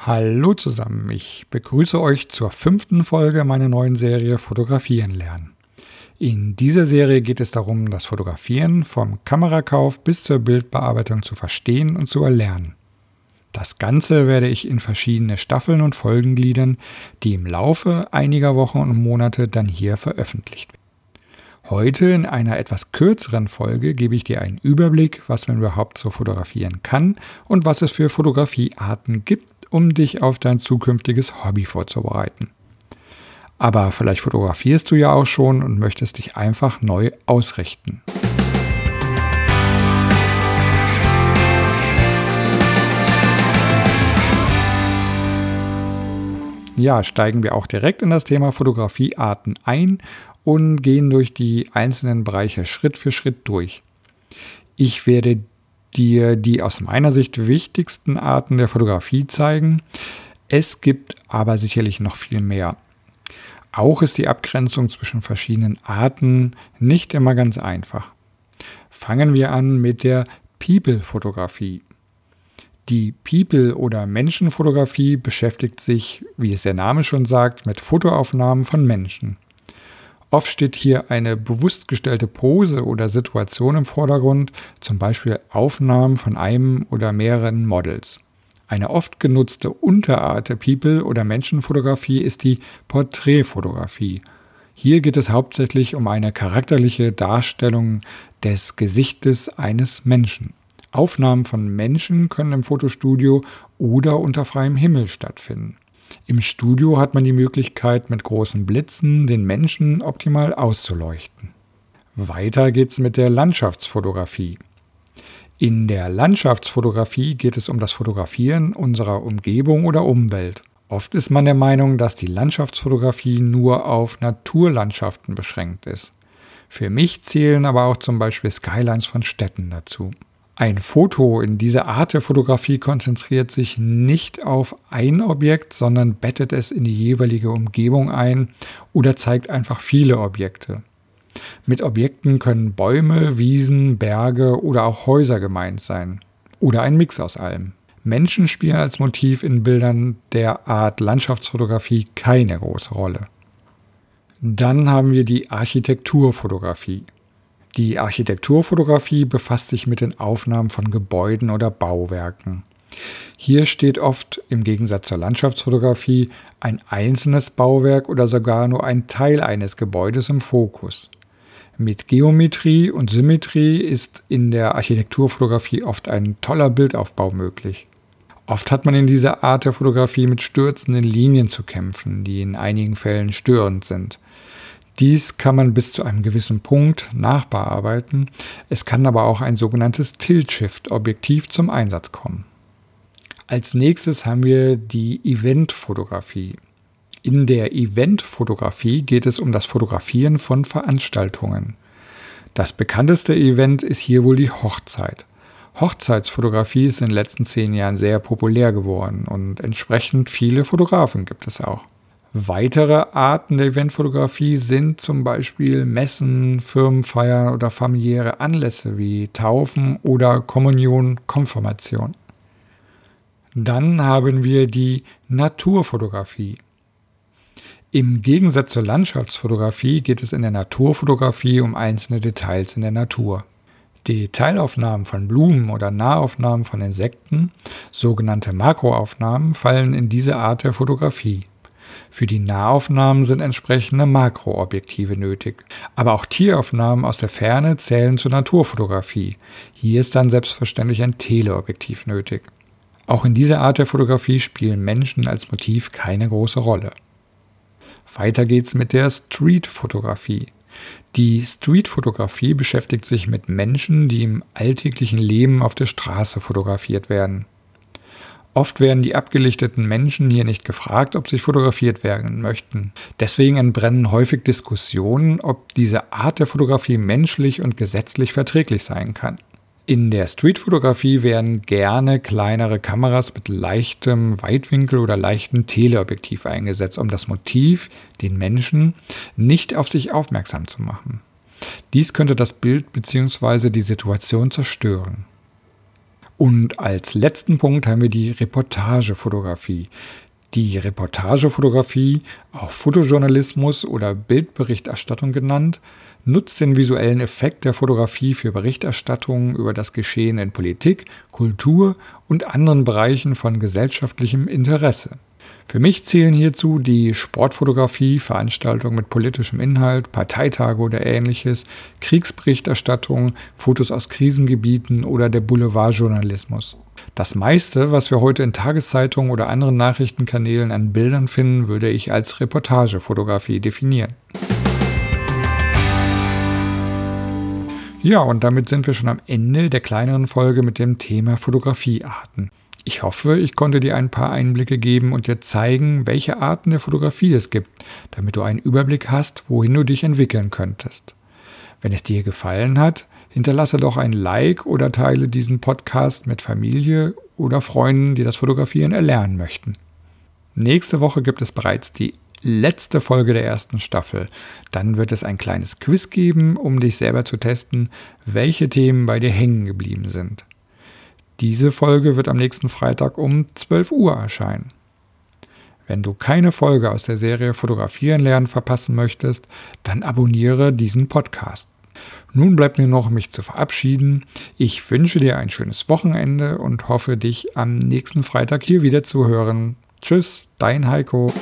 Hallo zusammen, ich begrüße euch zur fünften Folge meiner neuen Serie Fotografieren lernen. In dieser Serie geht es darum, das Fotografieren vom Kamerakauf bis zur Bildbearbeitung zu verstehen und zu erlernen. Das Ganze werde ich in verschiedene Staffeln und Folgen gliedern, die im Laufe einiger Wochen und Monate dann hier veröffentlicht werden. Heute in einer etwas kürzeren Folge gebe ich dir einen Überblick, was man überhaupt so fotografieren kann und was es für Fotografiearten gibt um dich auf dein zukünftiges Hobby vorzubereiten. Aber vielleicht fotografierst du ja auch schon und möchtest dich einfach neu ausrichten. Ja, steigen wir auch direkt in das Thema Fotografiearten ein und gehen durch die einzelnen Bereiche Schritt für Schritt durch. Ich werde dir die aus meiner Sicht wichtigsten Arten der Fotografie zeigen. Es gibt aber sicherlich noch viel mehr. Auch ist die Abgrenzung zwischen verschiedenen Arten nicht immer ganz einfach. Fangen wir an mit der People-Fotografie. Die People- oder Menschenfotografie beschäftigt sich, wie es der Name schon sagt, mit Fotoaufnahmen von Menschen. Oft steht hier eine bewusst gestellte Pose oder Situation im Vordergrund, zum Beispiel Aufnahmen von einem oder mehreren Models. Eine oft genutzte Unterart der People- oder Menschenfotografie ist die Porträtfotografie. Hier geht es hauptsächlich um eine charakterliche Darstellung des Gesichtes eines Menschen. Aufnahmen von Menschen können im Fotostudio oder unter freiem Himmel stattfinden. Im Studio hat man die Möglichkeit, mit großen Blitzen den Menschen optimal auszuleuchten. Weiter geht's mit der Landschaftsfotografie. In der Landschaftsfotografie geht es um das Fotografieren unserer Umgebung oder Umwelt. Oft ist man der Meinung, dass die Landschaftsfotografie nur auf Naturlandschaften beschränkt ist. Für mich zählen aber auch zum Beispiel Skylines von Städten dazu. Ein Foto in dieser Art der Fotografie konzentriert sich nicht auf ein Objekt, sondern bettet es in die jeweilige Umgebung ein oder zeigt einfach viele Objekte. Mit Objekten können Bäume, Wiesen, Berge oder auch Häuser gemeint sein. Oder ein Mix aus allem. Menschen spielen als Motiv in Bildern der Art Landschaftsfotografie keine große Rolle. Dann haben wir die Architekturfotografie. Die Architekturfotografie befasst sich mit den Aufnahmen von Gebäuden oder Bauwerken. Hier steht oft im Gegensatz zur Landschaftsfotografie ein einzelnes Bauwerk oder sogar nur ein Teil eines Gebäudes im Fokus. Mit Geometrie und Symmetrie ist in der Architekturfotografie oft ein toller Bildaufbau möglich. Oft hat man in dieser Art der Fotografie mit stürzenden Linien zu kämpfen, die in einigen Fällen störend sind. Dies kann man bis zu einem gewissen Punkt nachbearbeiten. Es kann aber auch ein sogenanntes Tilt-Shift-Objektiv zum Einsatz kommen. Als nächstes haben wir die Eventfotografie. In der Eventfotografie geht es um das Fotografieren von Veranstaltungen. Das bekannteste Event ist hier wohl die Hochzeit. Hochzeitsfotografie ist in den letzten zehn Jahren sehr populär geworden und entsprechend viele Fotografen gibt es auch. Weitere Arten der Eventfotografie sind zum Beispiel Messen, Firmenfeiern oder familiäre Anlässe wie Taufen oder Kommunion, Konfirmation. Dann haben wir die Naturfotografie. Im Gegensatz zur Landschaftsfotografie geht es in der Naturfotografie um einzelne Details in der Natur. Detailaufnahmen von Blumen oder Nahaufnahmen von Insekten, sogenannte Makroaufnahmen, fallen in diese Art der Fotografie. Für die Nahaufnahmen sind entsprechende Makroobjektive nötig. Aber auch Tieraufnahmen aus der Ferne zählen zur Naturfotografie. Hier ist dann selbstverständlich ein Teleobjektiv nötig. Auch in dieser Art der Fotografie spielen Menschen als Motiv keine große Rolle. Weiter geht's mit der Streetfotografie. Die Streetfotografie beschäftigt sich mit Menschen, die im alltäglichen Leben auf der Straße fotografiert werden. Oft werden die abgelichteten Menschen hier nicht gefragt, ob sie fotografiert werden möchten. Deswegen entbrennen häufig Diskussionen, ob diese Art der Fotografie menschlich und gesetzlich verträglich sein kann. In der Streetfotografie werden gerne kleinere Kameras mit leichtem Weitwinkel oder leichtem Teleobjektiv eingesetzt, um das Motiv, den Menschen, nicht auf sich aufmerksam zu machen. Dies könnte das Bild bzw. die Situation zerstören. Und als letzten Punkt haben wir die Reportagefotografie. Die Reportagefotografie, auch Fotojournalismus oder Bildberichterstattung genannt, nutzt den visuellen Effekt der Fotografie für Berichterstattung über das Geschehen in Politik, Kultur und anderen Bereichen von gesellschaftlichem Interesse. Für mich zählen hierzu die Sportfotografie, Veranstaltungen mit politischem Inhalt, Parteitage oder ähnliches, Kriegsberichterstattung, Fotos aus Krisengebieten oder der Boulevardjournalismus. Das meiste, was wir heute in Tageszeitungen oder anderen Nachrichtenkanälen an Bildern finden, würde ich als Reportagefotografie definieren. Ja, und damit sind wir schon am Ende der kleineren Folge mit dem Thema Fotografiearten. Ich hoffe, ich konnte dir ein paar Einblicke geben und dir zeigen, welche Arten der Fotografie es gibt, damit du einen Überblick hast, wohin du dich entwickeln könntest. Wenn es dir gefallen hat, hinterlasse doch ein Like oder teile diesen Podcast mit Familie oder Freunden, die das Fotografieren erlernen möchten. Nächste Woche gibt es bereits die letzte Folge der ersten Staffel. Dann wird es ein kleines Quiz geben, um dich selber zu testen, welche Themen bei dir hängen geblieben sind. Diese Folge wird am nächsten Freitag um 12 Uhr erscheinen. Wenn du keine Folge aus der Serie Fotografieren lernen verpassen möchtest, dann abonniere diesen Podcast. Nun bleibt mir noch, mich zu verabschieden. Ich wünsche dir ein schönes Wochenende und hoffe, dich am nächsten Freitag hier wieder zu hören. Tschüss, dein Heiko.